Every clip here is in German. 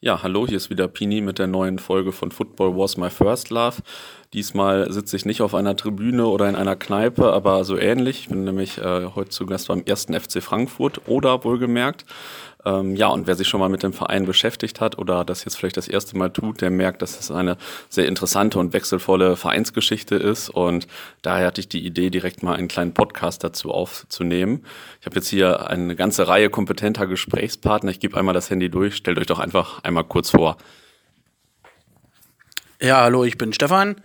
Ja, hallo, hier ist wieder Pini mit der neuen Folge von Football Was My First Love. Diesmal sitze ich nicht auf einer Tribüne oder in einer Kneipe, aber so ähnlich. Ich bin nämlich äh, heute zu Gast beim ersten FC Frankfurt oder wohlgemerkt. Ähm, ja, und wer sich schon mal mit dem Verein beschäftigt hat oder das jetzt vielleicht das erste Mal tut, der merkt, dass es eine sehr interessante und wechselvolle Vereinsgeschichte ist. Und daher hatte ich die Idee, direkt mal einen kleinen Podcast dazu aufzunehmen. Ich habe jetzt hier eine ganze Reihe kompetenter Gesprächspartner. Ich gebe einmal das Handy durch. Stellt euch doch einfach einmal kurz vor. Ja, hallo, ich bin Stefan.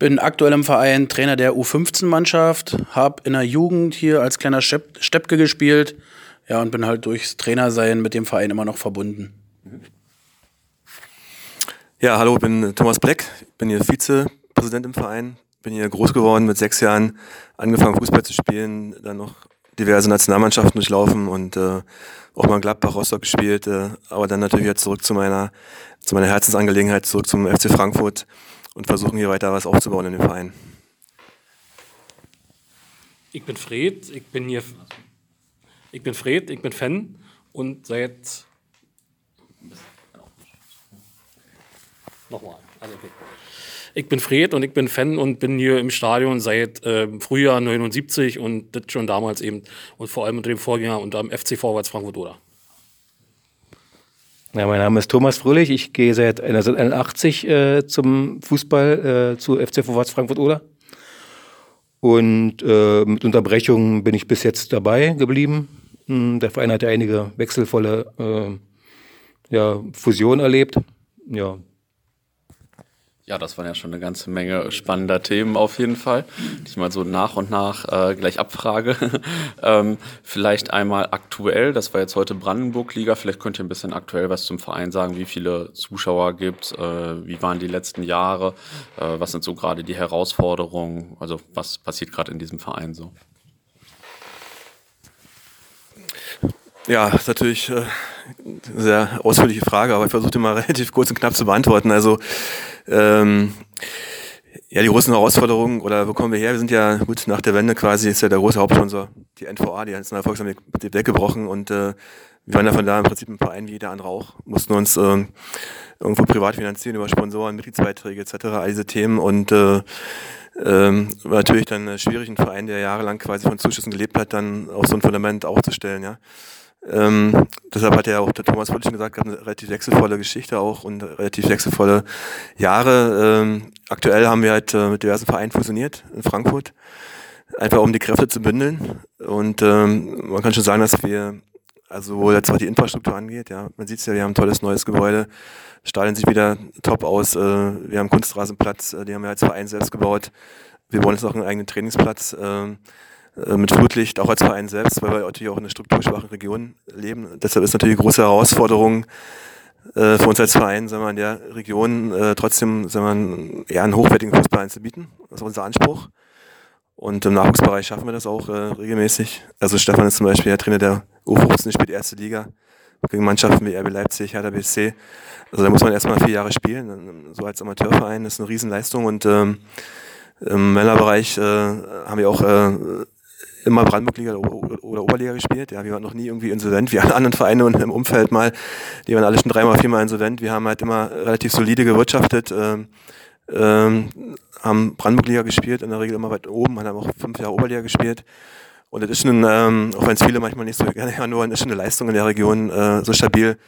Bin aktuell im Verein Trainer der U15-Mannschaft, habe in der Jugend hier als kleiner Steppke gespielt, ja, und bin halt durchs Trainersein mit dem Verein immer noch verbunden. Ja, hallo, ich bin Thomas Bleck, bin hier Vizepräsident im Verein, bin hier groß geworden, mit sechs Jahren angefangen Fußball zu spielen, dann noch diverse Nationalmannschaften durchlaufen und äh, auch mal in Gladbach, Rostock gespielt, äh, aber dann natürlich jetzt zurück zu meiner, zu meiner Herzensangelegenheit, zurück zum FC Frankfurt und versuchen hier weiter was aufzubauen in dem Verein. Ich bin Fred, ich bin hier ich bin Fred, ich bin Fan und seit. Nochmal. Also okay. Ich bin Fred und ich bin Fan und bin hier im Stadion seit äh, Frühjahr 79 und das schon damals eben und vor allem unter dem Vorgänger unter dem FC Vorwärts Frankfurt oder. Ja, mein Name ist Thomas Fröhlich. Ich gehe seit 1981 äh, zum Fußball äh, zu FC Vorwärts Frankfurt oder. Und äh, mit Unterbrechungen bin ich bis jetzt dabei geblieben. Hm, der Verein hat ja einige wechselvolle äh, ja, Fusionen erlebt. Ja. Ja, das waren ja schon eine ganze Menge spannender Themen auf jeden Fall, die ich mal so nach und nach äh, gleich abfrage. ähm, vielleicht einmal aktuell, das war jetzt heute Brandenburg-Liga, vielleicht könnt ihr ein bisschen aktuell was zum Verein sagen, wie viele Zuschauer gibt äh, wie waren die letzten Jahre, äh, was sind so gerade die Herausforderungen, also was passiert gerade in diesem Verein so? Ja, ist natürlich äh, eine sehr ausführliche Frage, aber ich versuche die mal relativ kurz und knapp zu beantworten. Also ähm, ja, die großen Herausforderungen, oder wo kommen wir her? Wir sind ja, gut, nach der Wende quasi ist ja der große Hauptsponsor, die NVA, die ist in der Volksarmee weggebrochen und äh, wir waren ja von da im Prinzip ein Verein wie jeder andere auch, mussten uns äh, irgendwo privat finanzieren über Sponsoren, Mitgliedsbeiträge etc., all diese Themen und äh, ähm, war natürlich dann schwierig, einen Verein, der jahrelang quasi von Zuschüssen gelebt hat, dann auf so ein Fundament aufzustellen, ja. Ähm, deshalb hat ja auch der Thomas Wollchen gesagt, gab eine relativ wechselvolle Geschichte auch und relativ wechselvolle Jahre. Ähm, aktuell haben wir halt äh, mit diversen Vereinen fusioniert in Frankfurt, einfach um die Kräfte zu bündeln. Und ähm, man kann schon sagen, dass wir, also jetzt was die Infrastruktur angeht, ja, man sieht es ja, wir haben ein tolles neues Gebäude, Stadion sieht wieder top aus, äh, wir haben Kunstrasenplatz, äh, die haben wir als Verein selbst gebaut. Wir wollen jetzt noch einen eigenen Trainingsplatz. Äh, mit Flutlicht, auch als Verein selbst, weil wir natürlich auch in einer strukturschwachen Region leben. Deshalb ist natürlich eine große Herausforderung äh, für uns als Verein, sagen wir, in der Region äh, trotzdem sagen wir, eher einen hochwertigen Fußball anzubieten. Das ist unser Anspruch. Und im Nachwuchsbereich schaffen wir das auch äh, regelmäßig. Also Stefan ist zum Beispiel der Trainer der U15, spielt erste Liga gegen Mannschaften wie RB Leipzig, Hertha BSC. Also da muss man erstmal vier Jahre spielen. So als Amateurverein das ist eine Riesenleistung. Und ähm, im Männerbereich äh, haben wir auch äh, immer Brandenburg-Liga oder Oberliga gespielt. Ja, wir waren noch nie irgendwie insolvent, wie alle anderen Vereine und im Umfeld mal. Die waren alle schon dreimal, viermal insolvent. Wir haben halt immer relativ solide gewirtschaftet, ähm, ähm, haben Brandenburg-Liga gespielt, in der Regel immer weit oben, haben auch fünf Jahre Oberliga gespielt. Und das ist schon, ähm, auch wenn es viele manchmal nicht so gerne hören wollen, ist schon eine Leistung in der Region, äh, so stabil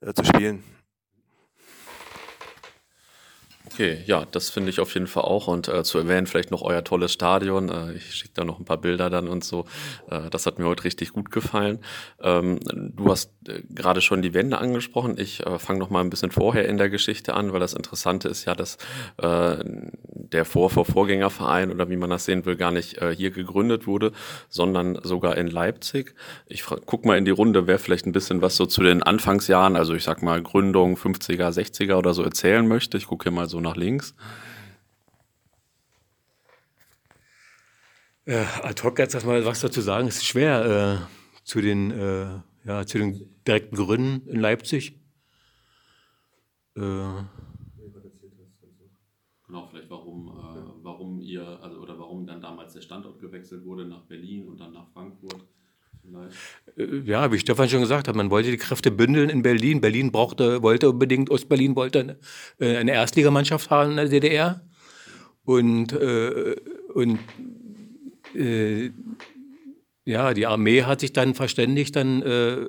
äh, zu spielen. Okay, ja, das finde ich auf jeden Fall auch. Und äh, zu erwähnen, vielleicht noch euer tolles Stadion. Äh, ich schicke da noch ein paar Bilder dann und so. Äh, das hat mir heute richtig gut gefallen. Ähm, du hast äh, gerade schon die Wände angesprochen. Ich äh, fange noch mal ein bisschen vorher in der Geschichte an, weil das Interessante ist ja, dass äh, der Vor vor Vorgängerverein oder wie man das sehen will, gar nicht hier gegründet wurde, sondern sogar in Leipzig. Ich guck mal in die Runde, wer vielleicht ein bisschen was so zu den Anfangsjahren, also ich sag mal Gründung 50er, 60er oder so erzählen möchte. Ich gucke hier mal so nach links. Äh, ad hoc jetzt erstmal was dazu sagen, ist schwer äh, zu, den, äh, ja, zu den direkten Gründen in Leipzig. Äh, genau, vielleicht warum, äh, warum ihr, also oder warum dann damals der Standort gewechselt wurde nach Berlin und dann nach Frankfurt. Äh, ja, wie Stefan schon gesagt hat, man wollte die Kräfte bündeln in Berlin. Berlin brauchte, wollte unbedingt, Ostberlin wollte eine, äh, Erstligamannschaft haben in der DDR. Und, äh, und äh, ja, die Armee hat sich dann verständigt dann, äh,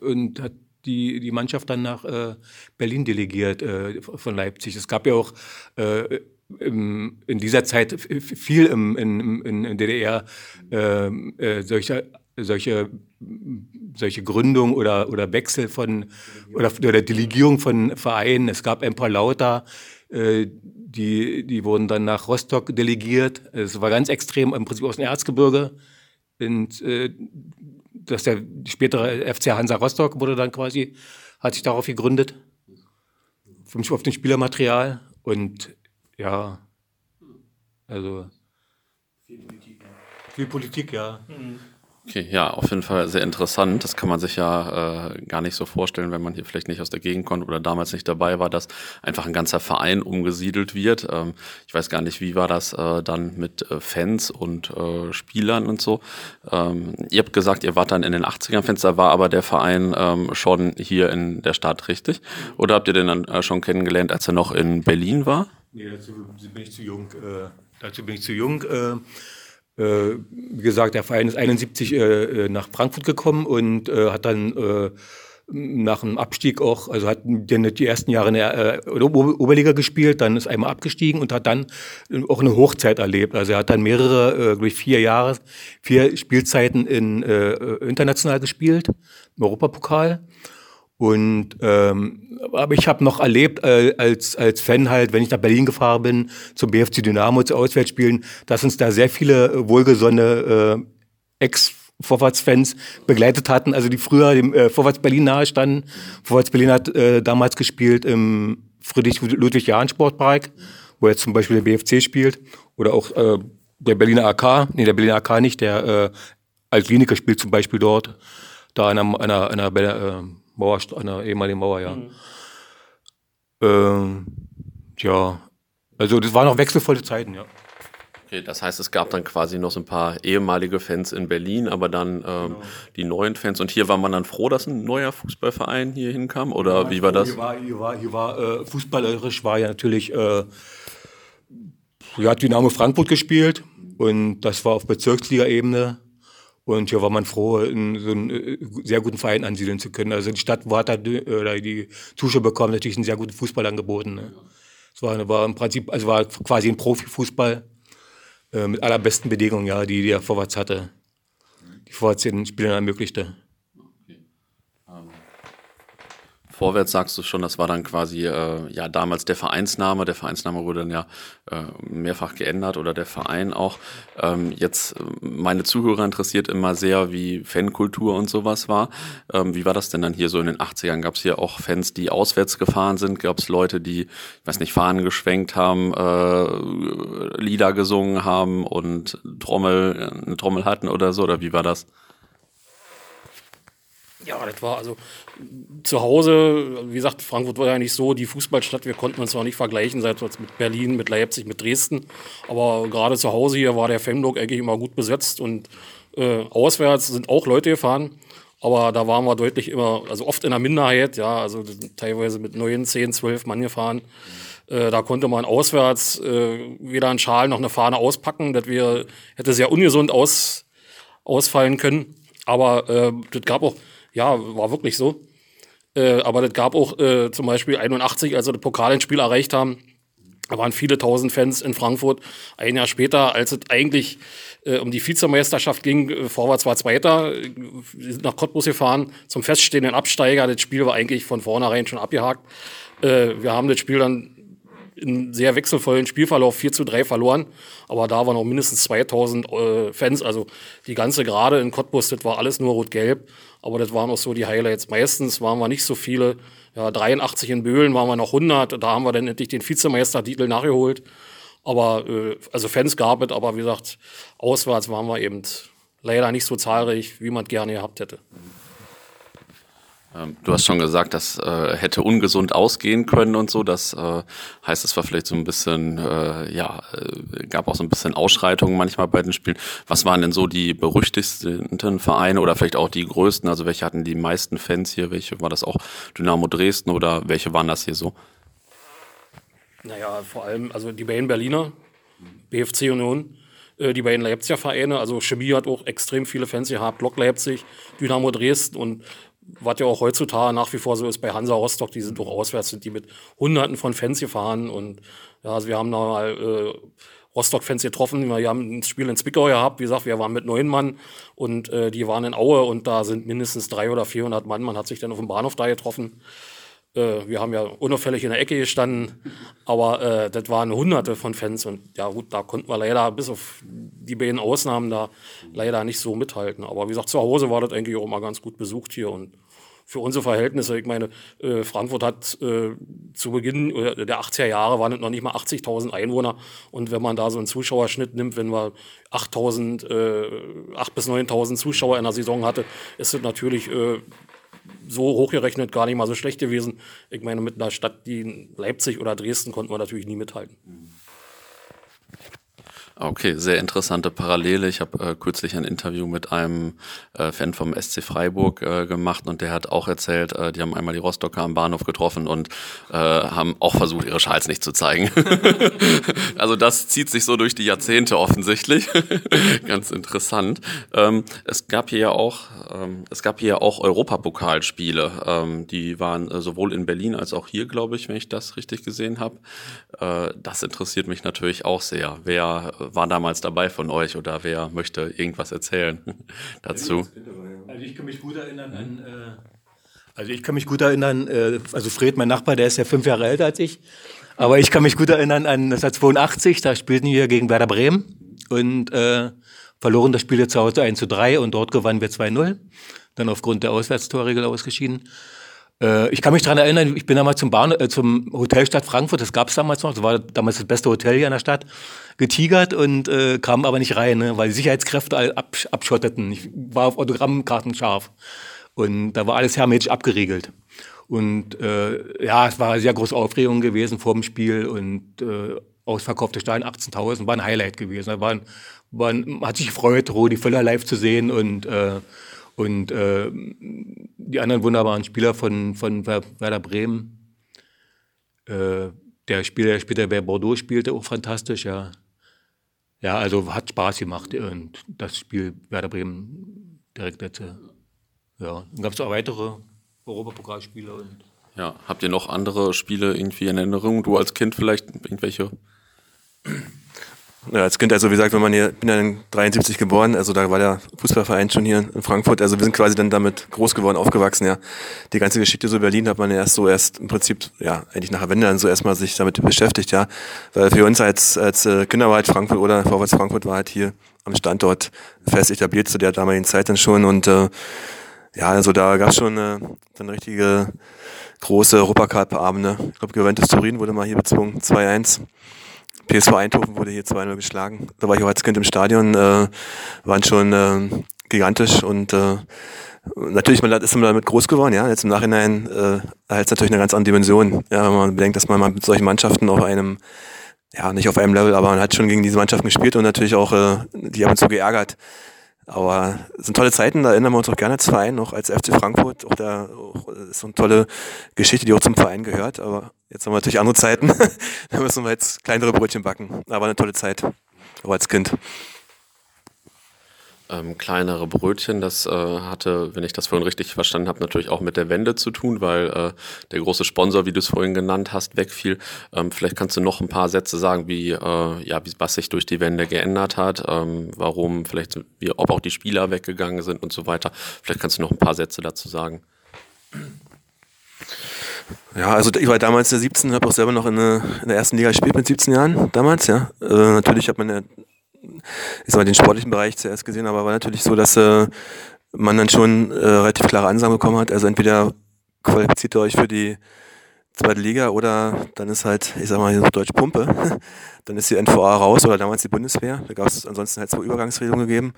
und hat die, die Mannschaft dann nach äh, Berlin delegiert von Leipzig. Es gab ja auch im, in dieser Zeit viel im, in, in, in DDR äh, solche solche, solche Gründung oder, oder Wechsel von oder, oder Delegierung von Vereinen. Es gab ein paar Lauter, äh, die, die wurden dann nach Rostock delegiert. Es war ganz extrem, im Prinzip aus dem Erzgebirge. Und, äh, dass der spätere FC Hansa Rostock wurde dann quasi, hat sich darauf gegründet. Auf dem Spielermaterial. Und ja, also. Viel Politik, ja. Viel Politik, ja. Mhm. Okay, ja, auf jeden Fall sehr interessant. Das kann man sich ja äh, gar nicht so vorstellen, wenn man hier vielleicht nicht aus der Gegend kommt oder damals nicht dabei war, dass einfach ein ganzer Verein umgesiedelt wird. Ähm, ich weiß gar nicht, wie war das äh, dann mit äh, Fans und äh, Spielern und so. Ähm, ihr habt gesagt, ihr wart dann in den 80ern Fans, da war aber der Verein ähm, schon hier in der Stadt, richtig? Oder habt ihr den dann äh, schon kennengelernt, als er noch in Berlin war? Nee, dazu bin ich zu jung. Äh, dazu bin ich zu jung. Äh, äh, wie gesagt, der Verein ist 71 äh, äh, nach Frankfurt gekommen und hat dann nach dem Abstieg auch, also hat die ersten Jahre in der äh, Oberliga gespielt, dann ist einmal abgestiegen und hat dann auch eine Hochzeit erlebt. Also er hat dann mehrere, äh, durch vier Jahre, vier Spielzeiten in äh, international gespielt, im Europapokal. Und ähm, aber ich habe noch erlebt äh, als als Fan halt, wenn ich nach Berlin gefahren bin zum BFC Dynamo zu Auswärtsspielen, dass uns da sehr viele äh, wohlgesonnene äh, Ex Vorwärtsfans begleitet hatten, also die früher dem äh, Vorwärts Berlin nahestanden. Vorwärts Berlin hat äh, damals gespielt im Friedrich Ludwig Jahn Sportpark, wo jetzt zum Beispiel der BFC spielt oder auch äh, der Berliner AK, nee der Berliner AK nicht, der äh, Altkliniker spielt zum Beispiel dort, da einer einer, einer, einer äh, Mauer, einer ehemaligen Mauer, ja. Mhm. Ähm, ja, also das waren noch wechselvolle Zeiten, ja. Okay, das heißt, es gab dann quasi noch so ein paar ehemalige Fans in Berlin, aber dann ähm, genau. die neuen Fans. Und hier war man dann froh, dass ein neuer Fußballverein hier hinkam? Oder ja, wie war das? Hier war, hier war, hier war äh, fußballerisch war ja natürlich, äh, hat Dynamo Frankfurt gespielt und das war auf Bezirksliga-Ebene. Und hier war man froh, in so einen äh, sehr guten Verein ansiedeln zu können. Also die Stadt war da, oder die Zuschauer bekommen natürlich einen sehr guten Fußball angeboten. Ne? Es war, war im Prinzip, also war quasi ein Profifußball äh, mit allerbesten Bedingungen, ja, die der Vorwärts hatte, die Vorwärts den Spielern ermöglichte. Vorwärts sagst du schon, das war dann quasi äh, ja damals der Vereinsname. Der Vereinsname wurde dann ja äh, mehrfach geändert oder der Verein auch. Ähm, jetzt äh, meine Zuhörer interessiert immer sehr, wie Fankultur und sowas war. Ähm, wie war das denn dann hier so in den 80ern? Gab es hier auch Fans, die auswärts gefahren sind? Gab es Leute, die, ich weiß nicht, Fahnen geschwenkt haben, äh, Lieder gesungen haben und Trommel, eine Trommel hatten oder so? Oder wie war das? Ja, das war also zu Hause, wie gesagt, Frankfurt war ja nicht so die Fußballstadt. Wir konnten uns noch nicht vergleichen, seit mit Berlin, mit Leipzig, mit Dresden. Aber gerade zu Hause hier war der Fanblock eigentlich immer gut besetzt und äh, auswärts sind auch Leute gefahren. Aber da waren wir deutlich immer, also oft in der Minderheit, ja, also teilweise mit neun, zehn, zwölf Mann gefahren. Äh, da konnte man auswärts äh, weder einen Schal noch eine Fahne auspacken. Das wir, hätte sehr ungesund aus, ausfallen können. Aber äh, das gab auch ja, war wirklich so. Äh, aber das gab auch äh, zum Beispiel 81, als wir das Pokalendspiel erreicht haben, da waren viele tausend Fans in Frankfurt. Ein Jahr später, als es eigentlich äh, um die Vizemeisterschaft ging, äh, Vorwärts war Zweiter, wir sind nach Cottbus gefahren zum feststehenden Absteiger. Das Spiel war eigentlich von vornherein schon abgehakt. Äh, wir haben das Spiel dann in sehr wechselvollen Spielverlauf 4 zu 3 verloren. Aber da waren auch mindestens 2000 äh, Fans. Also die ganze Gerade in Cottbus, das war alles nur rot-gelb. Aber das waren auch so die Highlights. Meistens waren wir nicht so viele. Ja, 83 in Böhlen waren wir noch 100. Da haben wir dann endlich den Vizemeistertitel nachgeholt. Aber äh, also Fans gab es, aber wie gesagt, auswärts waren wir eben leider nicht so zahlreich, wie man gerne gehabt hätte. Ähm, du hast schon gesagt, das äh, hätte ungesund ausgehen können und so. Das äh, heißt, es war vielleicht so ein bisschen, äh, ja, äh, gab auch so ein bisschen Ausschreitungen manchmal bei den Spielen. Was waren denn so die berüchtigsten Vereine oder vielleicht auch die größten? Also welche hatten die meisten Fans hier? Welche war das auch Dynamo Dresden oder welche waren das hier so? Naja, vor allem, also die beiden Berliner, BFC Union, äh, die beiden Leipziger Vereine, also Chemie hat auch extrem viele Fans gehabt, Lok Leipzig, Dynamo Dresden und was ja auch heutzutage nach wie vor so ist bei Hansa Rostock, die sind doch auswärts, sind die mit Hunderten von Fans gefahren und ja, also wir haben da mal äh, Rostock-Fans getroffen, wir haben ein Spiel in Zwickau gehabt, wie gesagt, wir waren mit neun Mann und äh, die waren in Aue und da sind mindestens drei oder 400 Mann, man hat sich dann auf dem Bahnhof da getroffen äh, wir haben ja unauffällig in der Ecke gestanden, aber äh, das waren hunderte von Fans und ja gut, da konnten wir leider bis auf die beiden Ausnahmen da leider nicht so mithalten. Aber wie gesagt, zu Hause war das eigentlich auch immer ganz gut besucht hier und für unsere Verhältnisse, ich meine, äh, Frankfurt hat äh, zu Beginn der 80er Jahre waren es noch nicht mal 80.000 Einwohner und wenn man da so einen Zuschauerschnitt nimmt, wenn man 8.000, äh, 8 bis 9.000 Zuschauer in der Saison hatte, ist es natürlich äh, so hochgerechnet gar nicht mal so schlecht gewesen. Ich meine, mit einer Stadt wie Leipzig oder Dresden konnten wir natürlich nie mithalten. Okay, sehr interessante Parallele. Ich habe äh, kürzlich ein Interview mit einem äh, Fan vom SC Freiburg äh, gemacht und der hat auch erzählt, äh, die haben einmal die Rostocker am Bahnhof getroffen und äh, haben auch versucht, ihre Schals nicht zu zeigen. also das zieht sich so durch die Jahrzehnte offensichtlich. Ganz interessant. Ähm, es gab hier ja auch, ähm, es gab hier ja auch Europapokalspiele. Ähm, die waren äh, sowohl in Berlin als auch hier, glaube ich, wenn ich das richtig gesehen habe. Äh, das interessiert mich natürlich auch sehr. Wer war damals dabei von euch oder wer möchte irgendwas erzählen dazu? Also ich kann mich gut erinnern an, äh, also ich kann mich gut erinnern, äh, also Fred, mein Nachbar, der ist ja fünf Jahre älter als ich, aber ich kann mich gut erinnern an 1982, da spielten wir gegen Werder Bremen und äh, verloren das Spiel zu Hause 1 zu 3 und dort gewannen wir 2-0, dann aufgrund der Auswärtstorregel ausgeschieden. Äh, ich kann mich daran erinnern, ich bin damals zum, Bahn, äh, zum Hotel Stadt Frankfurt, das gab es damals noch, das war damals das beste Hotel hier in der Stadt, getigert und äh, kam aber nicht rein, ne, weil die Sicherheitskräfte absch abschotteten. Ich war auf Autogrammkarten scharf und da war alles hermetisch abgeriegelt. Und äh, ja, es war sehr große Aufregung gewesen vor dem Spiel und äh, ausverkaufte Stadion 18.000 war ein Highlight gewesen. Da waren, waren, hat sich gefreut, Rudi Völler live zu sehen und äh, und äh, die anderen wunderbaren Spieler von, von Werder Bremen, äh, der Spieler, der später bei Bordeaux spielte, auch fantastisch, ja. Ja, also hat Spaß gemacht und das Spiel Werder Bremen direkt letzte. Ja, dann gab es auch weitere Europapokalspiele. Und ja, habt ihr noch andere Spiele irgendwie in Erinnerung? Du als Kind vielleicht irgendwelche? Ja, als Kind, also wie gesagt, wenn man hier, bin ja in 73 geboren, also da war der Fußballverein schon hier in Frankfurt, also wir sind quasi dann damit groß geworden, aufgewachsen, ja. Die ganze Geschichte so Berlin hat man ja erst so erst im Prinzip, ja, eigentlich nach der Wende dann so erstmal sich damit beschäftigt, ja. Weil für uns als, als äh, Kinder war halt Frankfurt oder Vorwärts Frankfurt war halt hier am Standort fest etabliert zu der damaligen Zeit dann schon und äh, ja, also da gab es schon äh, dann richtige große Europacup-Abende. Ich glaube, Juventus Turin wurde mal hier bezwungen, 2-1. PSV Eindhoven wurde hier 2-0 geschlagen. Da war ich auch als Kind im Stadion, äh, waren schon äh, gigantisch und äh, natürlich man ist man damit groß geworden, ja. Jetzt im Nachhinein äh, erhält es natürlich eine ganz andere Dimension. Ja, wenn man bedenkt, dass man mal mit solchen Mannschaften auf einem, ja, nicht auf einem Level, aber man hat schon gegen diese Mannschaften gespielt und natürlich auch äh, die ab und zu geärgert. Aber es sind tolle Zeiten, da erinnern wir uns auch gerne als Verein, noch als FC Frankfurt. Auch da auch, ist so eine tolle Geschichte, die auch zum Verein gehört. Aber jetzt haben wir natürlich andere Zeiten. da müssen wir jetzt kleinere Brötchen backen. Aber eine tolle Zeit, auch als Kind ähm, kleinere Brötchen. Das äh, hatte, wenn ich das vorhin richtig verstanden habe, natürlich auch mit der Wende zu tun, weil äh, der große Sponsor, wie du es vorhin genannt hast, wegfiel. Ähm, vielleicht kannst du noch ein paar Sätze sagen, wie, äh, ja, wie, was sich durch die Wende geändert hat, ähm, warum vielleicht, wie, ob auch die Spieler weggegangen sind und so weiter. Vielleicht kannst du noch ein paar Sätze dazu sagen. Ja, also ich war damals der 17, habe auch selber noch in, der, in der ersten Liga gespielt mit 17 Jahren damals, ja. Äh, natürlich hat man ja ich sag mal, den sportlichen Bereich zuerst gesehen, aber war natürlich so, dass äh, man dann schon äh, relativ klare Ansagen bekommen hat. Also entweder qualifiziert ihr euch für die zweite Liga oder dann ist halt, ich sag mal, hier Deutsch Pumpe. dann ist die NVA raus oder damals die Bundeswehr. Da gab es ansonsten halt zwei Übergangsregelungen gegeben.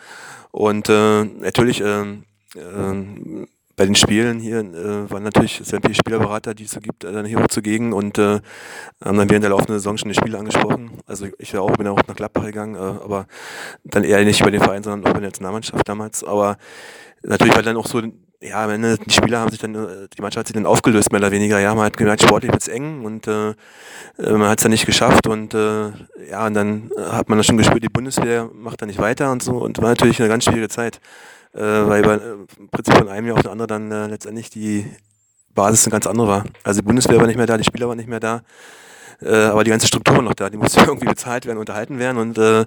Und äh, natürlich äh, äh, bei den Spielen hier äh, waren natürlich sämtliche Spielerberater, die es so gibt, äh, dann hier auch zugegen und äh, haben dann während der laufenden Saison schon die Spiele angesprochen. Also ich war auch, bin auch nach Gladbach gegangen, äh, aber dann eher nicht über den Verein, sondern auch bei der Nationalmannschaft damals. Aber natürlich war dann auch so, ja, am Ende, die Spieler haben sich dann, äh, die Mannschaft hat sich dann aufgelöst, mehr oder weniger. Ja, man hat gemerkt, sportlich wird's eng und äh, äh man hat es dann nicht geschafft und äh, ja, und dann hat man dann schon gespürt, die Bundeswehr macht da nicht weiter und so und war natürlich eine ganz schwierige Zeit äh, weil bei, äh, im Prinzip von einem Jahr auf den anderen dann äh, letztendlich die Basis eine ganz andere war. Also die Bundeswehr war nicht mehr da, die Spieler waren nicht mehr da, äh, aber die ganze Struktur war noch da, die musste irgendwie bezahlt werden, unterhalten werden und äh,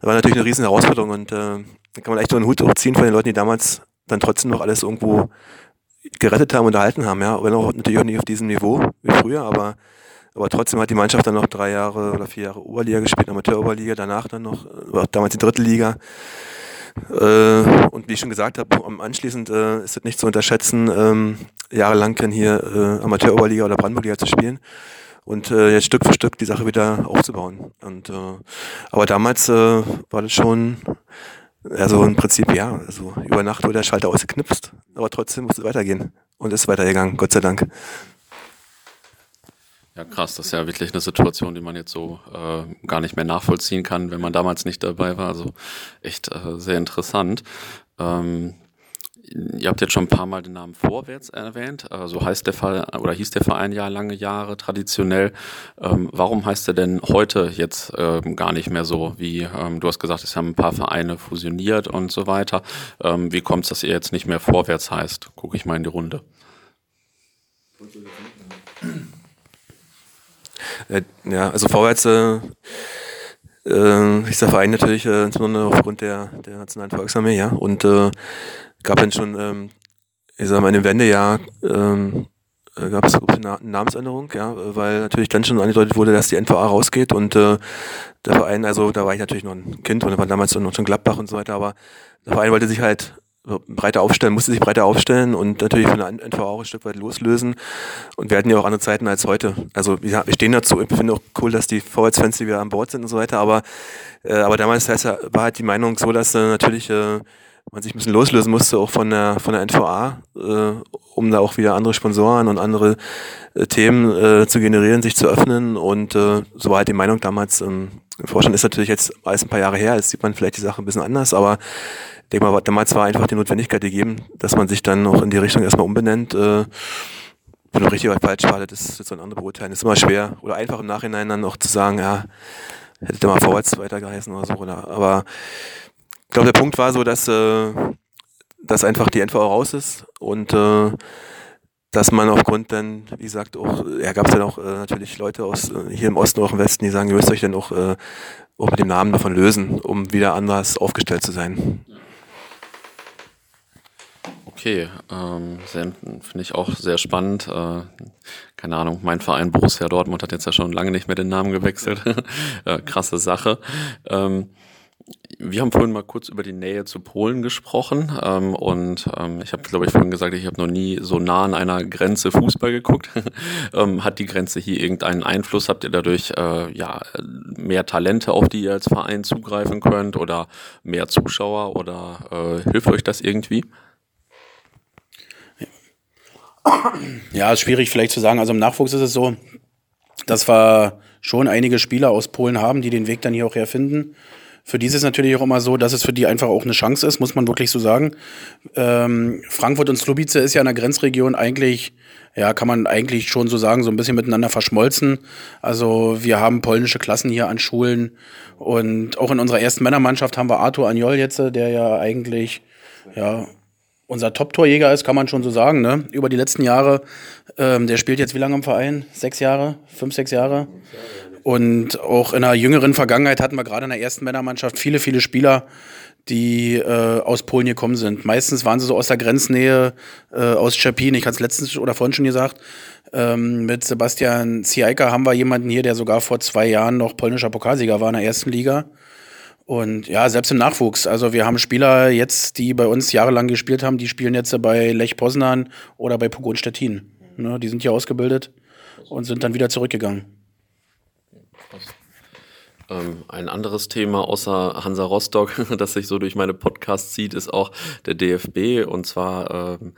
war natürlich eine riesen Herausforderung und äh, da kann man echt so einen Hut hochziehen von den Leuten, die damals dann trotzdem noch alles irgendwo gerettet haben, unterhalten haben, ja, wenn auch natürlich auch nicht auf diesem Niveau wie früher, aber aber trotzdem hat die Mannschaft dann noch drei Jahre oder vier Jahre Oberliga gespielt, Amateur-Oberliga, danach dann noch, damals die dritte Liga. Äh, und wie ich schon gesagt habe, anschließend äh, ist es nicht zu unterschätzen, ähm, jahrelang hier äh, Amateur-Oberliga oder Brandenburg-Liga zu spielen und äh, jetzt Stück für Stück die Sache wieder aufzubauen. Und, aber damals war das schon, also im Prinzip ja, also über Nacht wurde der Schalter ausgeknipst, aber trotzdem musste es weitergehen und ist weitergegangen, Gott sei Dank. Ja, krass, das ist ja wirklich eine Situation, die man jetzt so äh, gar nicht mehr nachvollziehen kann, wenn man damals nicht dabei war. Also echt äh, sehr interessant. Ähm, ihr habt jetzt schon ein paar Mal den Namen Vorwärts erwähnt. Äh, so heißt der Fall oder hieß der Verein ja lange Jahre traditionell. Ähm, warum heißt er denn heute jetzt ähm, gar nicht mehr so? Wie ähm, du hast gesagt, es haben ein paar Vereine fusioniert und so weiter. Ähm, wie kommt es, dass ihr jetzt nicht mehr Vorwärts heißt? Gucke ich mal in die Runde. Äh, ja, also vorwärts äh, äh, ist der Verein natürlich äh, insbesondere aufgrund der, der Nationalen Volksarmee, ja. Und äh, gab dann schon, ähm, ich sag mal, in dem Wendejahr ähm, äh, gab es eine Namensänderung, ja, weil natürlich dann schon angedeutet wurde, dass die NVA rausgeht und äh, der Verein, also da war ich natürlich noch ein Kind und war damals noch schon Gladbach und so weiter, aber der Verein wollte sich halt breiter aufstellen, musste sich breiter aufstellen und natürlich von der NVA auch ein Stück weit loslösen. Und wir hatten ja auch andere Zeiten als heute. Also wir, stehen dazu. Ich finde auch cool, dass die Vorwärtsfans wieder an Bord sind und so weiter. Aber, äh, aber damals heißt, war halt die Meinung so, dass äh, natürlich äh, man sich ein bisschen loslösen musste, auch von der, von der NVA, äh, um da auch wieder andere Sponsoren und andere äh, Themen äh, zu generieren, sich zu öffnen. Und äh, so war halt die Meinung damals. Ähm, Im Vorstand ist natürlich jetzt alles ein paar Jahre her, jetzt sieht man vielleicht die Sache ein bisschen anders, aber denke mal, damals war einfach die Notwendigkeit gegeben, dass man sich dann noch in die Richtung erstmal umbenennt. Äh, wenn richtig oder falsch war, das ist jetzt so ein anderes Beurteilen. Das ist immer schwer. Oder einfach im Nachhinein dann noch zu sagen, ja, hätte der mal vorwärts weiter geheißen oder so. Oder, aber ich glaube, der Punkt war so, dass, äh, dass einfach die NVO raus ist und äh, dass man aufgrund dann, wie gesagt, auch, ja, gab es dann auch äh, natürlich Leute aus äh, hier im Osten, auch im Westen, die sagen, ihr müsst euch dann auch, äh, auch mit dem Namen davon lösen, um wieder anders aufgestellt zu sein. Okay, ähm, finde ich auch sehr spannend. Äh, keine Ahnung, mein Verein Borussia Dortmund hat jetzt ja schon lange nicht mehr den Namen gewechselt. äh, krasse Sache. Ähm, wir haben vorhin mal kurz über die Nähe zu Polen gesprochen ähm, und ähm, ich habe, glaube ich, vorhin gesagt, ich habe noch nie so nah an einer Grenze Fußball geguckt. ähm, hat die Grenze hier irgendeinen Einfluss? Habt ihr dadurch äh, ja mehr Talente, auf die ihr als Verein zugreifen könnt oder mehr Zuschauer oder äh, hilft euch das irgendwie? Ja, ist schwierig vielleicht zu sagen. Also im Nachwuchs ist es so, dass wir schon einige Spieler aus Polen haben, die den Weg dann hier auch herfinden. Für die ist es natürlich auch immer so, dass es für die einfach auch eine Chance ist, muss man wirklich so sagen. Ähm, Frankfurt und Slubice ist ja in der Grenzregion eigentlich, ja, kann man eigentlich schon so sagen, so ein bisschen miteinander verschmolzen. Also wir haben polnische Klassen hier an Schulen und auch in unserer ersten Männermannschaft haben wir Arthur Anjol jetzt, der ja eigentlich, ja, unser Top-Torjäger ist, kann man schon so sagen, ne? Über die letzten Jahre. Ähm, der spielt jetzt wie lange im Verein? Sechs Jahre? Fünf, sechs Jahre? Und auch in der jüngeren Vergangenheit hatten wir gerade in der ersten Männermannschaft viele, viele Spieler, die äh, aus Polen gekommen sind. Meistens waren sie so aus der Grenznähe, äh, aus Czepin. Ich hatte es letztens oder vorhin schon gesagt. Ähm, mit Sebastian Ziajka haben wir jemanden hier, der sogar vor zwei Jahren noch polnischer Pokalsieger war in der ersten Liga. Und ja, selbst im Nachwuchs. Also wir haben Spieler jetzt, die bei uns jahrelang gespielt haben, die spielen jetzt bei Lech Poznan oder bei Pogon Stettin. Ne, die sind hier ausgebildet und sind dann wieder zurückgegangen. Ähm, ein anderes Thema außer Hansa Rostock, das sich so durch meine Podcasts zieht, ist auch der DFB. Und zwar, ähm,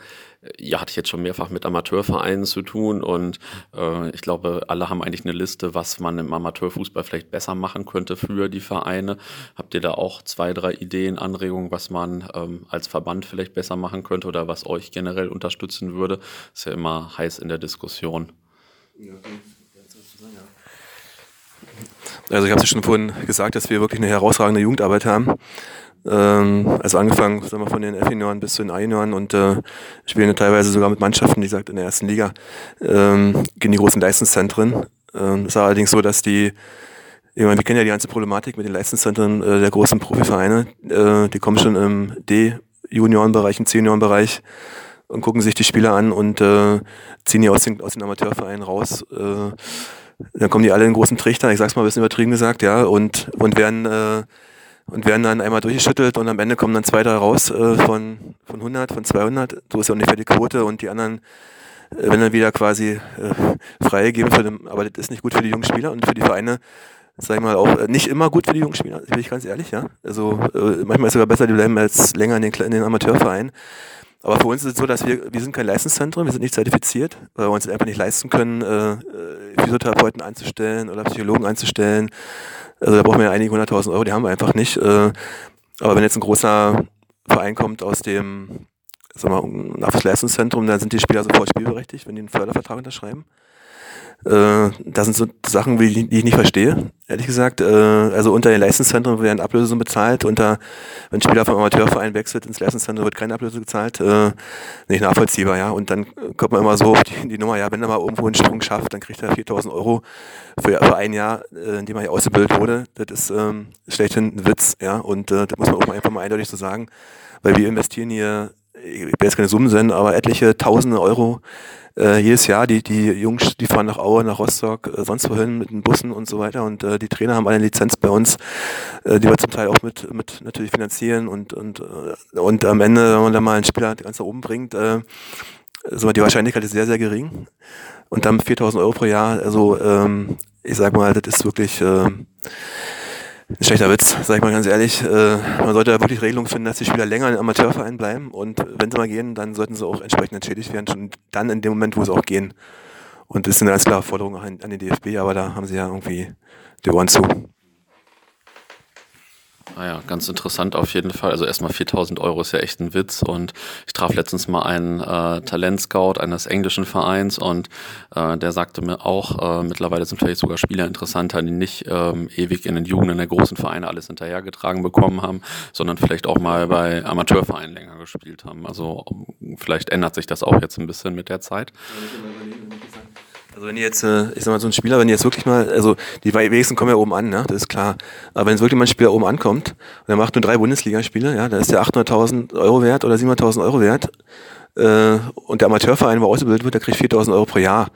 ja, hatte ich jetzt schon mehrfach mit Amateurvereinen zu tun und äh, ich glaube, alle haben eigentlich eine Liste, was man im Amateurfußball vielleicht besser machen könnte für die Vereine. Habt ihr da auch zwei, drei Ideen, Anregungen, was man ähm, als Verband vielleicht besser machen könnte oder was euch generell unterstützen würde? Ist ja immer heiß in der Diskussion. Ja, also ich habe es schon vorhin gesagt, dass wir wirklich eine herausragende Jugendarbeit haben. Ähm, also angefangen sagen wir, von den F-Junioren bis zu den A-Junioren und äh, spielen teilweise sogar mit Mannschaften, wie gesagt, in der ersten Liga ähm, gegen die großen Leistungszentren. Ähm, ist allerdings so, dass die ich meine, wir kennen ja die ganze Problematik mit den Leistungszentren äh, der großen Profivereine. Äh, die kommen schon im D-Juniorenbereich, im C-Juniorenbereich und gucken sich die Spieler an und äh, ziehen die aus den, aus den Amateurvereinen raus. Äh, dann kommen die alle in großen Trichter, ich sag's mal ein bisschen übertrieben gesagt, ja, und, und werden, äh, und werden dann einmal durchgeschüttelt und am Ende kommen dann zwei, drei raus äh, von, von 100, von 200. So ist ja ungefähr die Quote und die anderen äh, werden dann wieder quasi äh, freigegeben. Für den, aber das ist nicht gut für die jungen Spieler und für die Vereine, sag ich mal, auch äh, nicht immer gut für die jungen Spieler, bin ich ganz ehrlich, ja. Also äh, manchmal ist es sogar besser, die bleiben als länger in den, in den Amateurvereinen. Aber für uns ist es so, dass wir, wir sind kein Leistungszentrum, wir sind nicht zertifiziert, weil wir uns einfach nicht leisten können, äh, Physiotherapeuten einzustellen oder Psychologen einzustellen. Also da brauchen wir ja einige hunderttausend Euro, die haben wir einfach nicht. Äh, aber wenn jetzt ein großer Verein kommt aus dem sag mal, Nachwuchsleistungszentrum, dann sind die Spieler sofort spielberechtigt, wenn die einen Fördervertrag unterschreiben. Äh, das sind so Sachen, die, die ich nicht verstehe, ehrlich gesagt. Äh, also unter den Leistungszentren werden Ablösungen bezahlt, unter, wenn ein Spieler vom Amateurverein wechselt ins Leistungszentrum, wird keine Ablöse gezahlt. Äh, nicht nachvollziehbar, ja. Und dann kommt man immer so auf die, die Nummer, ja, wenn er mal irgendwo einen Sprung schafft, dann kriegt er 4000 Euro für, für ein Jahr, äh, in dem er hier ausgebildet wurde. Das ist ähm, schlechthin ein Witz, ja. Und äh, das muss man auch mal einfach mal eindeutig so sagen, weil wir investieren hier, ich will jetzt keine Summen senden, aber etliche tausende Euro äh, jedes Jahr, die, die Jungs, die fahren nach Aue, nach Rostock, äh, sonst wohin mit den Bussen und so weiter. Und äh, die Trainer haben eine Lizenz bei uns, äh, die wir zum Teil auch mit, mit natürlich finanzieren und, und, äh, und am Ende, wenn man dann mal einen Spieler ganz nach oben bringt, äh, so die Wahrscheinlichkeit ist sehr, sehr gering. Und dann 4000 Euro pro Jahr, also ähm, ich sag mal, das ist wirklich äh, schlechter Witz, sag ich mal ganz ehrlich. Äh, man sollte da wirklich Regelungen finden, dass die Spieler länger im Amateurverein bleiben und wenn sie mal gehen, dann sollten sie auch entsprechend entschädigt werden, schon dann in dem Moment, wo sie auch gehen. Und das ist eine ganz klare Forderung an, an den DFB, aber da haben sie ja irgendwie die Ohren zu. Ah ja, ganz interessant auf jeden Fall. Also erstmal 4000 Euro ist ja echt ein Witz und ich traf letztens mal einen äh, Talentscout eines englischen Vereins und äh, der sagte mir auch, äh, mittlerweile sind vielleicht sogar Spieler interessanter, die nicht ähm, ewig in den Jugenden der großen Vereine alles hinterhergetragen bekommen haben, sondern vielleicht auch mal bei Amateurvereinen länger gespielt haben. Also vielleicht ändert sich das auch jetzt ein bisschen mit der Zeit. Also wenn ihr jetzt, äh, ich sag mal, so ein Spieler, wenn ihr jetzt wirklich mal, also die wenigsten kommen ja oben an, ne? das ist klar. Aber wenn jetzt wirklich mal ein Spieler oben ankommt und er macht nur drei Bundesligaspiele, ja, dann ist der 800.000 Euro wert oder 700.000 Euro wert äh, und der Amateurverein, wo ausgebildet wird, der kriegt 4.000 Euro pro Jahr.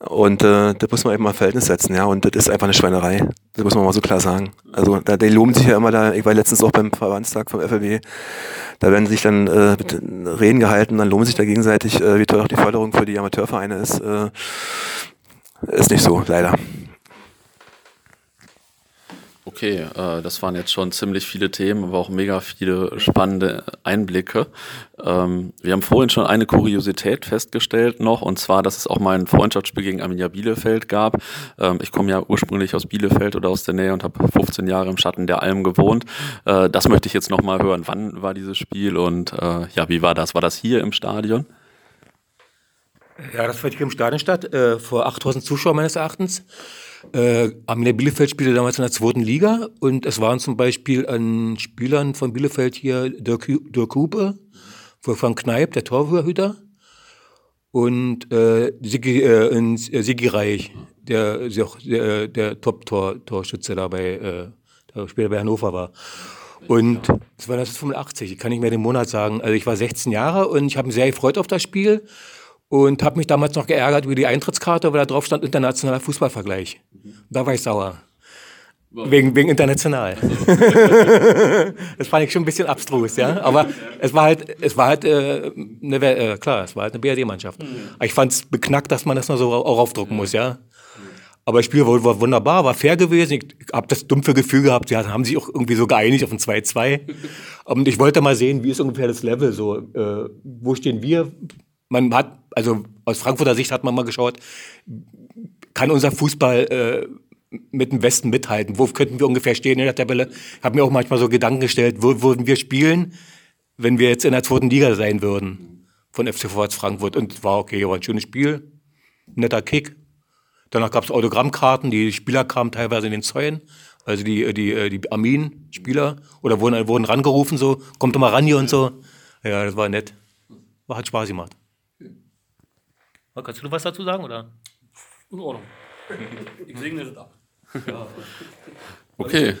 Und äh, das muss man eben mal Verhältnis setzen, ja. Und das ist einfach eine Schweinerei. Das muss man mal so klar sagen. Also da, die loben sich ja immer da, ich war letztens auch beim Verbandstag vom FLW, da werden sich dann äh, Reden gehalten, dann loben sich da gegenseitig, äh, wie toll auch die Förderung für die Amateurvereine ist. Äh, ist nicht so, leider. Okay, äh, das waren jetzt schon ziemlich viele Themen, aber auch mega viele spannende Einblicke. Ähm, wir haben vorhin schon eine Kuriosität festgestellt noch, und zwar, dass es auch mal ein Freundschaftsspiel gegen Arminia Bielefeld gab. Ähm, ich komme ja ursprünglich aus Bielefeld oder aus der Nähe und habe 15 Jahre im Schatten der Alm gewohnt. Äh, das möchte ich jetzt noch mal hören. Wann war dieses Spiel und äh, ja, wie war das? War das hier im Stadion? Ja, das fand hier im Stadion statt, äh, vor 8000 Zuschauern meines Erachtens. Äh, Arminia Bielefeld spielte damals in der zweiten Liga und es waren zum Beispiel an Spielern von Bielefeld hier Dirk, Dirk Hupe, Wolfgang Kneip, der Torhüter, und äh, Sigi, äh, äh Sigi Reich, der, der, der Top-Torschütze -Tor dabei, äh, der später bei Hannover war. Und es war 1985, ich kann nicht mehr den Monat sagen. Also ich war 16 Jahre und ich habe mich sehr gefreut auf das Spiel und habe mich damals noch geärgert über die Eintrittskarte, weil da drauf stand internationaler Fußballvergleich. Da war ich sauer. Wegen, wegen international. das fand ich schon ein bisschen abstrus, ja. Aber es war halt, es war halt, äh, eine, äh, klar, es war halt eine BRD-Mannschaft. Mhm. Ich fand es beknackt, dass man das nur so auch aufdrucken muss, ja. Aber das Spiel war, wunderbar, war fair gewesen. Ich habe das dumpfe Gefühl gehabt, ja, haben sich auch irgendwie so geeinigt auf ein 2-2. Und ich wollte mal sehen, wie ist ungefähr das Level so. Äh, wo stehen wir? Man hat, also aus Frankfurter Sicht hat man mal geschaut, kann unser Fußball äh, mit dem Westen mithalten? Wo könnten wir ungefähr stehen in der Tabelle? Ich habe mir auch manchmal so Gedanken gestellt, wo würden wir spielen, wenn wir jetzt in der zweiten Liga sein würden von FC Vorwärts Frankfurt. Und war okay, war ein schönes Spiel, netter Kick. Danach gab es Autogrammkarten, die Spieler kamen teilweise in den Zäunen, also die, die, die Armin-Spieler, oder wurden, wurden rangerufen, so, kommt doch mal ran hier und so. Ja, das war nett. Hat Spaß gemacht. Kannst du was dazu sagen, oder? In Ordnung. Ich segne das ab. Okay,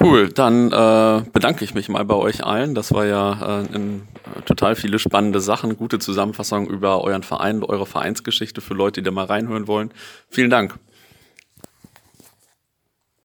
cool. Dann äh, bedanke ich mich mal bei euch allen. Das war ja äh, in, äh, total viele spannende Sachen, gute Zusammenfassung über euren Verein, eure Vereinsgeschichte für Leute, die da mal reinhören wollen. Vielen Dank.